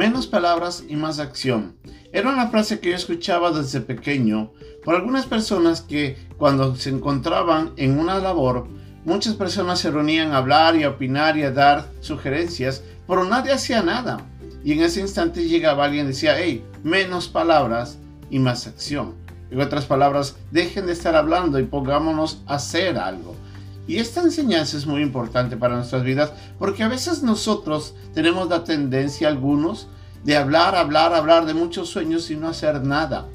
Menos palabras y más acción. Era una frase que yo escuchaba desde pequeño por algunas personas que cuando se encontraban en una labor, muchas personas se reunían a hablar y a opinar y a dar sugerencias, pero nadie hacía nada. Y en ese instante llegaba alguien y decía, hey, menos palabras y más acción. En otras palabras, dejen de estar hablando y pongámonos a hacer algo. Y esta enseñanza es muy importante para nuestras vidas porque a veces nosotros tenemos la tendencia, algunos, de hablar, hablar, hablar de muchos sueños y no hacer nada.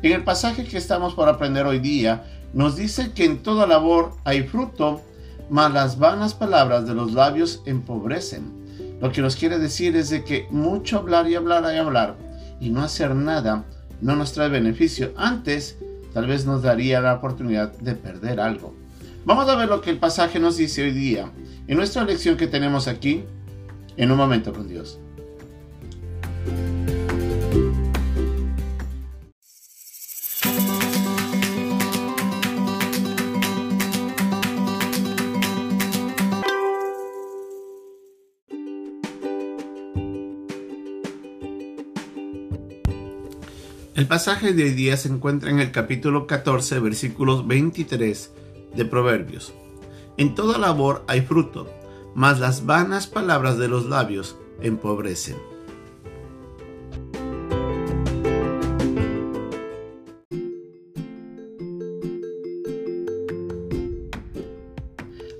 En el pasaje que estamos por aprender hoy día, nos dice que en toda labor hay fruto, mas las vanas palabras de los labios empobrecen. Lo que nos quiere decir es de que mucho hablar y hablar y hablar y no hacer nada no nos trae beneficio. Antes, tal vez nos daría la oportunidad de perder algo. Vamos a ver lo que el pasaje nos dice hoy día en nuestra lección que tenemos aquí en un momento con Dios. El pasaje de hoy día se encuentra en el capítulo 14, versículos 23 de Proverbios. En toda labor hay fruto, mas las vanas palabras de los labios empobrecen.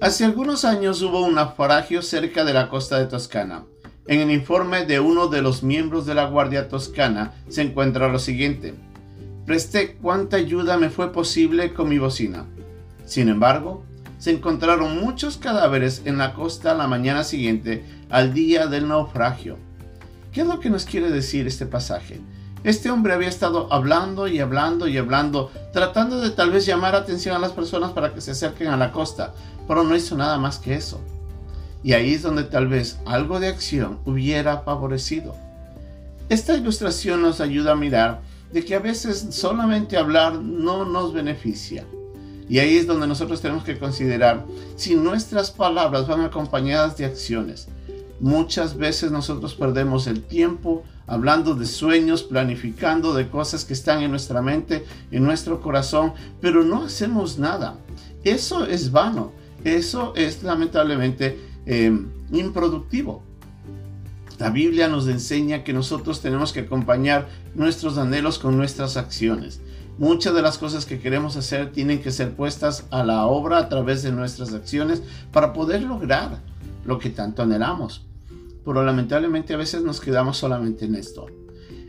Hace algunos años hubo un naufragio cerca de la costa de Toscana. En el informe de uno de los miembros de la Guardia Toscana se encuentra lo siguiente. Presté cuánta ayuda me fue posible con mi bocina. Sin embargo, se encontraron muchos cadáveres en la costa la mañana siguiente al día del naufragio. ¿Qué es lo que nos quiere decir este pasaje? Este hombre había estado hablando y hablando y hablando, tratando de tal vez llamar atención a las personas para que se acerquen a la costa, pero no hizo nada más que eso. Y ahí es donde tal vez algo de acción hubiera favorecido. Esta ilustración nos ayuda a mirar de que a veces solamente hablar no nos beneficia. Y ahí es donde nosotros tenemos que considerar si nuestras palabras van acompañadas de acciones. Muchas veces nosotros perdemos el tiempo hablando de sueños, planificando de cosas que están en nuestra mente, en nuestro corazón, pero no hacemos nada. Eso es vano. Eso es lamentablemente Em, improductivo. La Biblia nos enseña que nosotros tenemos que acompañar nuestros anhelos con nuestras acciones. Muchas de las cosas que queremos hacer tienen que ser puestas a la obra a través de nuestras acciones para poder lograr lo que tanto anhelamos. Pero lamentablemente a veces nos quedamos solamente en esto.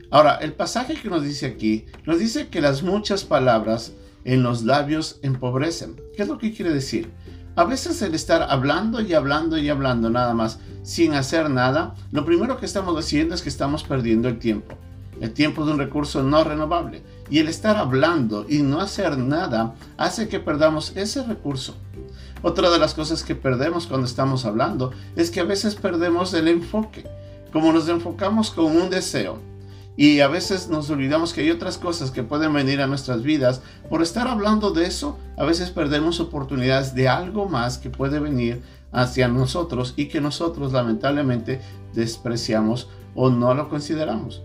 Ahora, el pasaje que nos dice aquí, nos dice que las muchas palabras en los labios empobrecen. ¿Qué es lo que quiere decir? A veces el estar hablando y hablando y hablando nada más sin hacer nada, lo primero que estamos haciendo es que estamos perdiendo el tiempo. El tiempo es un recurso no renovable y el estar hablando y no hacer nada hace que perdamos ese recurso. Otra de las cosas que perdemos cuando estamos hablando es que a veces perdemos el enfoque. Como nos enfocamos con un deseo, y a veces nos olvidamos que hay otras cosas que pueden venir a nuestras vidas. Por estar hablando de eso, a veces perdemos oportunidades de algo más que puede venir hacia nosotros y que nosotros lamentablemente despreciamos o no lo consideramos.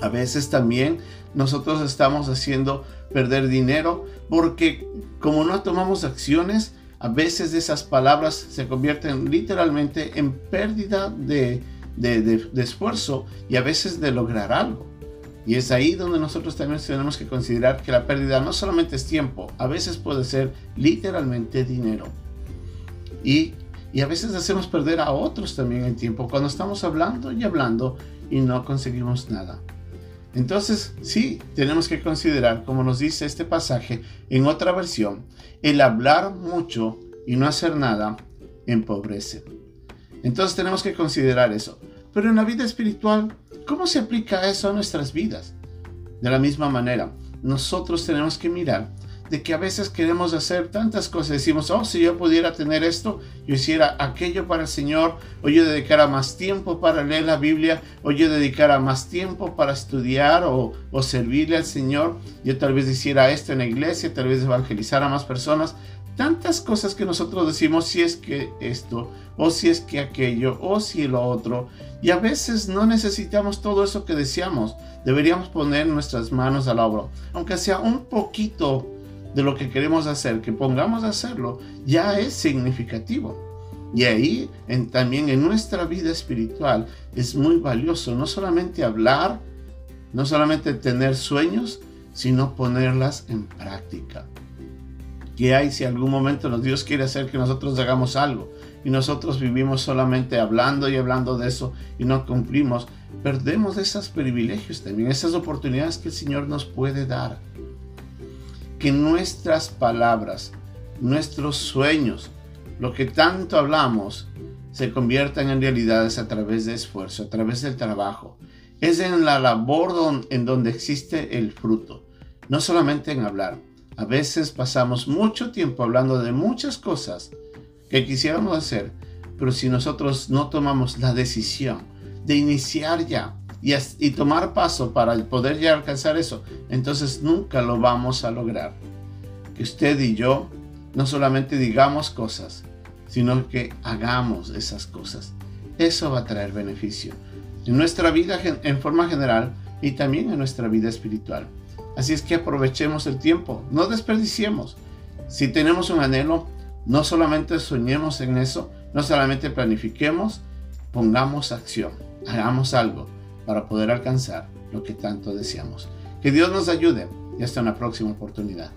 A veces también nosotros estamos haciendo perder dinero porque como no tomamos acciones, a veces esas palabras se convierten literalmente en pérdida de, de, esfuerzo y a veces de lograr algo. Y es ahí donde nosotros también tenemos que considerar que la pérdida no solamente es tiempo, a veces puede ser literalmente dinero. Y, y a veces hacemos perder a otros también el tiempo cuando estamos hablando y hablando y no conseguimos nada. Entonces, sí, tenemos que considerar, como nos dice este pasaje en otra versión, el hablar mucho y no hacer nada empobrece. Entonces tenemos que considerar eso. Pero en la vida espiritual, ¿cómo se aplica eso a nuestras vidas? De la misma manera, nosotros tenemos que mirar de que a veces queremos hacer tantas cosas. Decimos, oh, si yo pudiera tener esto, yo hiciera aquello para el Señor, o yo dedicara más tiempo para leer la Biblia, o yo dedicara más tiempo para estudiar o, o servirle al Señor. Yo tal vez hiciera esto en la iglesia, tal vez evangelizara a más personas. tantas cosas que nosotros decimos si es que esto, o si es que aquello, o si lo otro. Y a veces no necesitamos todo eso que deseamos. Deberíamos poner nuestras manos al obra. Aunque sea un poquito de lo que queremos hacer, que pongamos a hacerlo, ya es significativo. Y ahí también en nuestra vida espiritual es muy valioso no solamente hablar, no solamente tener sueños, sino ponerlas en práctica. ¿Qué hay si algún momento Dios quiere hacer que nosotros hagamos algo y nosotros vivimos solamente hablando y hablando de eso y no cumplimos? Perdemos esos privilegios también, esas oportunidades que el Señor nos puede dar. Que nuestras palabras, nuestros sueños, lo que tanto hablamos, se conviertan en realidades a través de esfuerzo, a través del trabajo. Es en la labor en donde existe el fruto, no solamente en hablar. A veces pasamos mucho tiempo hablando de muchas cosas que quisiéramos hacer, pero si nosotros no tomamos la decisión de iniciar ya y, tomar paso para poder ya alcanzar eso, entonces nunca lo vamos a lograr. Que usted y yo no solamente digamos cosas, sino que hagamos esas cosas. Eso va a traer beneficio en nuestra vida en forma general y también en nuestra vida espiritual. Así es que aprovechemos el tiempo, no desperdiciemos. Si tenemos un anhelo, no solamente soñemos en eso, no solamente planifiquemos, pongamos acción, hagamos algo para poder alcanzar lo que tanto deseamos. Que Dios nos ayude y hasta una próxima oportunidad.